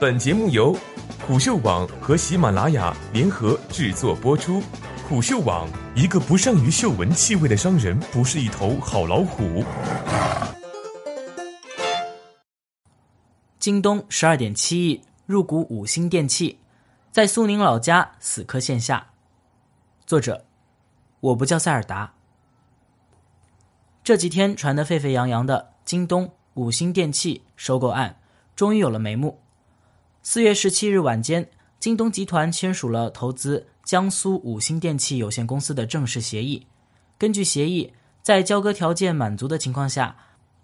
本节目由虎嗅网和喜马拉雅联合制作播出。虎嗅网：一个不善于嗅闻气味的商人，不是一头好老虎。京东十二点七亿入股五星电器，在苏宁老家死磕线下。作者：我不叫塞尔达。这几天传得沸沸扬扬的京东五星电器收购案，终于有了眉目。四月十七日晚间，京东集团签署了投资江苏五星电器有限公司的正式协议。根据协议，在交割条件满足的情况下，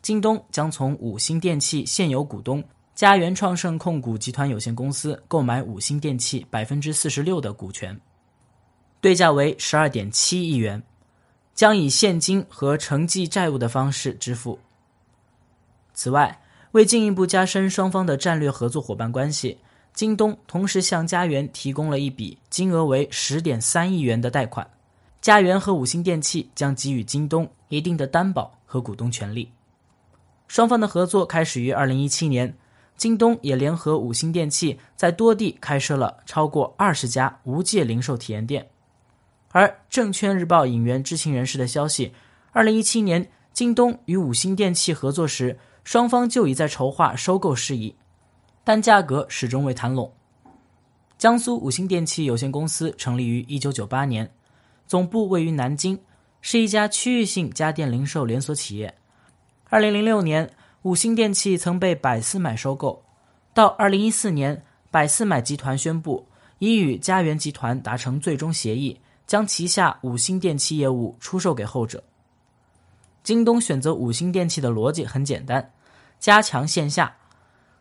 京东将从五星电器现有股东嘉源创盛控股集团有限公司购买五星电器百分之四十六的股权，对价为十二点七亿元，将以现金和承继债务的方式支付。此外，为进一步加深双方的战略合作伙伴关系，京东同时向嘉源提供了一笔金额为十点三亿元的贷款。嘉源和五星电器将给予京东一定的担保和股东权利。双方的合作开始于二零一七年，京东也联合五星电器在多地开设了超过二十家无界零售体验店。而证券日报引援知情人士的消息，二零一七年京东与五星电器合作时。双方就已在筹划收购事宜，但价格始终未谈拢。江苏五星电器有限公司成立于一九九八年，总部位于南京，是一家区域性家电零售连锁企业。二零零六年，五星电器曾被百思买收购，到二零一四年，百思买集团宣布已与嘉源集团达成最终协议，将旗下五星电器业务出售给后者。京东选择五星电器的逻辑很简单。加强线下，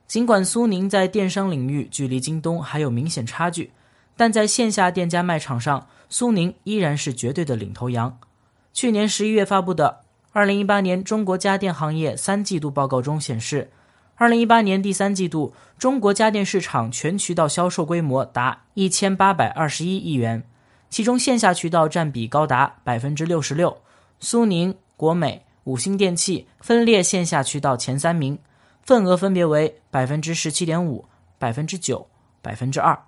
尽管苏宁在电商领域距离京东还有明显差距，但在线下店家卖场上，苏宁依然是绝对的领头羊。去年十一月发布的《二零一八年中国家电行业三季度报告》中显示，二零一八年第三季度中国家电市场全渠道销售规模达一千八百二十一亿元，其中线下渠道占比高达百分之六十六，苏宁、国美。五星电器分列线下渠道前三名，份额分别为百分之十七点五、百分之九、百分之二，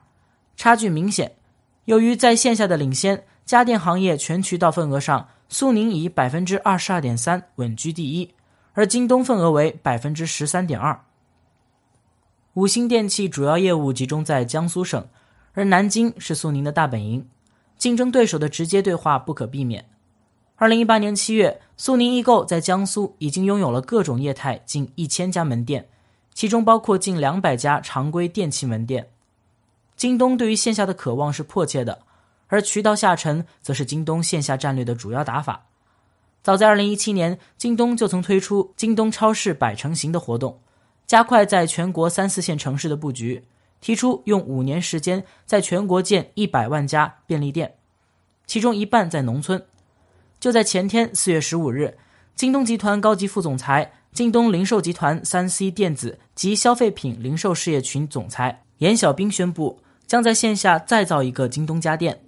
差距明显。由于在线下的领先，家电行业全渠道份额上，苏宁以百分之二十二点三稳居第一，而京东份额为百分之十三点二。五星电器主要业务集中在江苏省，而南京是苏宁的大本营，竞争对手的直接对话不可避免。二零一八年七月，苏宁易购在江苏已经拥有了各种业态近一千家门店，其中包括近两百家常规电器门店。京东对于线下的渴望是迫切的，而渠道下沉则是京东线下战略的主要打法。早在二零一七年，京东就曾推出京东超市百城行的活动，加快在全国三四线城市的布局，提出用五年时间在全国建一百万家便利店，其中一半在农村。就在前天，四月十五日，京东集团高级副总裁、京东零售集团三 C 电子及消费品零售事业群总裁严小兵宣布，将在线下再造一个京东家电。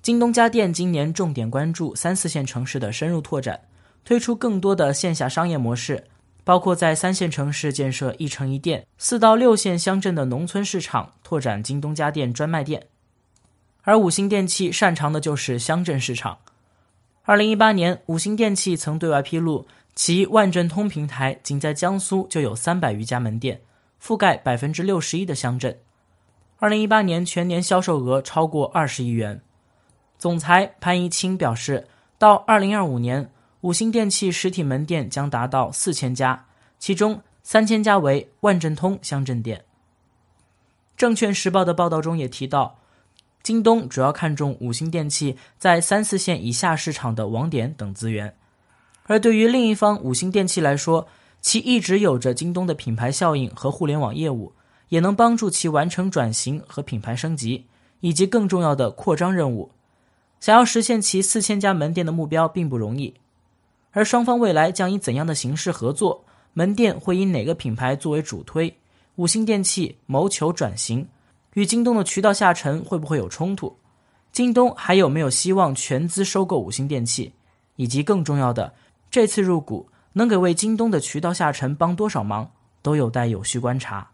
京东家电今年重点关注三四线城市的深入拓展，推出更多的线下商业模式，包括在三线城市建设一城一店，四到六线乡镇的农村市场拓展京东家电专卖店。而五星电器擅长的就是乡镇市场。二零一八年，五星电器曾对外披露，其万镇通平台仅在江苏就有三百余家门店，覆盖百分之六十一的乡镇。二零一八年全年销售额超过二十亿元。总裁潘一清表示，到二零二五年，五星电器实体门店将达到四千家，其中三千家为万镇通乡镇店。证券时报的报道中也提到。京东主要看重五星电器在三四线以下市场的网点等资源，而对于另一方五星电器来说，其一直有着京东的品牌效应和互联网业务，也能帮助其完成转型和品牌升级，以及更重要的扩张任务。想要实现其四千家门店的目标并不容易，而双方未来将以怎样的形式合作？门店会以哪个品牌作为主推？五星电器谋求转型。与京东的渠道下沉会不会有冲突？京东还有没有希望全资收购五星电器？以及更重要的，这次入股能给为京东的渠道下沉帮多少忙，都有待有序观察。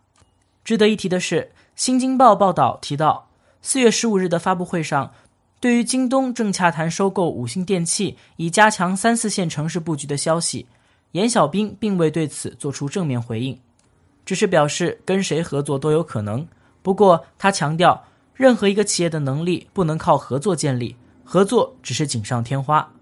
值得一提的是，《新京报》报道提到，四月十五日的发布会上，对于京东正洽谈收购五星电器以加强三四线城市布局的消息，严小兵并未对此做出正面回应，只是表示跟谁合作都有可能。不过，他强调，任何一个企业的能力不能靠合作建立，合作只是锦上添花。